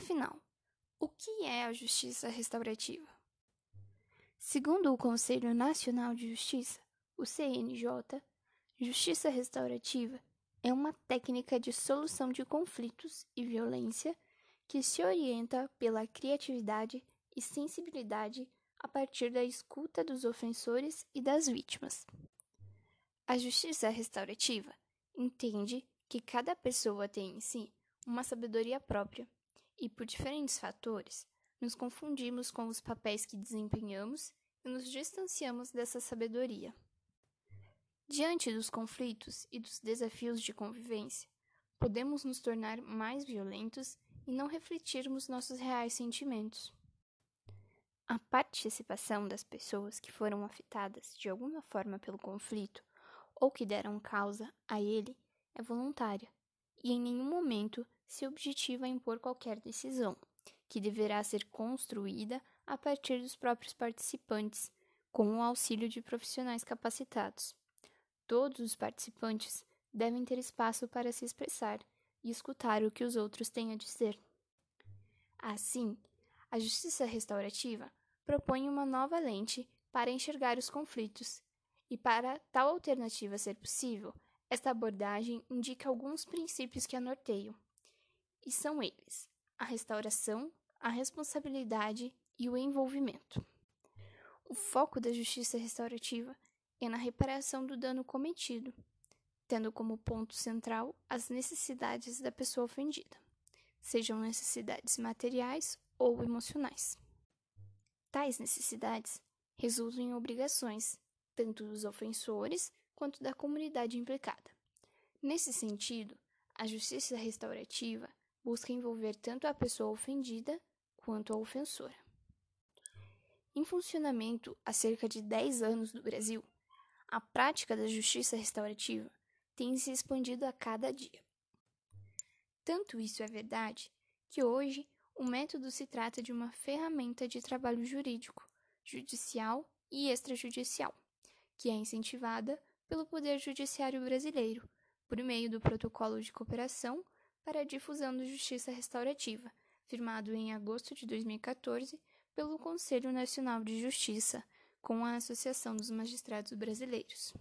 Afinal, o que é a justiça restaurativa? Segundo o Conselho Nacional de Justiça, o CNJ, justiça restaurativa é uma técnica de solução de conflitos e violência que se orienta pela criatividade e sensibilidade a partir da escuta dos ofensores e das vítimas. A justiça restaurativa entende que cada pessoa tem em si uma sabedoria própria e, por diferentes fatores, nos confundimos com os papéis que desempenhamos e nos distanciamos dessa sabedoria. Diante dos conflitos e dos desafios de convivência, podemos nos tornar mais violentos e não refletirmos nossos reais sentimentos. A participação das pessoas que foram afetadas de alguma forma pelo conflito ou que deram causa a ele é voluntária e em nenhum momento se objetiva impor qualquer decisão, que deverá ser construída a partir dos próprios participantes, com o auxílio de profissionais capacitados. Todos os participantes devem ter espaço para se expressar e escutar o que os outros têm a dizer. Assim, a justiça restaurativa propõe uma nova lente para enxergar os conflitos, e para tal alternativa ser possível, esta abordagem indica alguns princípios que a norteiam, e são eles: a restauração, a responsabilidade e o envolvimento. O foco da justiça restaurativa é na reparação do dano cometido, tendo como ponto central as necessidades da pessoa ofendida, sejam necessidades materiais ou emocionais. Tais necessidades resultam em obrigações, tanto dos ofensores quanto da comunidade implicada. Nesse sentido, a justiça restaurativa busca envolver tanto a pessoa ofendida quanto a ofensora. Em funcionamento há cerca de 10 anos no Brasil, a prática da justiça restaurativa tem se expandido a cada dia. Tanto isso é verdade que hoje o método se trata de uma ferramenta de trabalho jurídico, judicial e extrajudicial, que é incentivada pelo Poder Judiciário brasileiro, por meio do Protocolo de Cooperação para a Difusão da Justiça Restaurativa, firmado em agosto de 2014 pelo Conselho Nacional de Justiça, com a Associação dos Magistrados Brasileiros.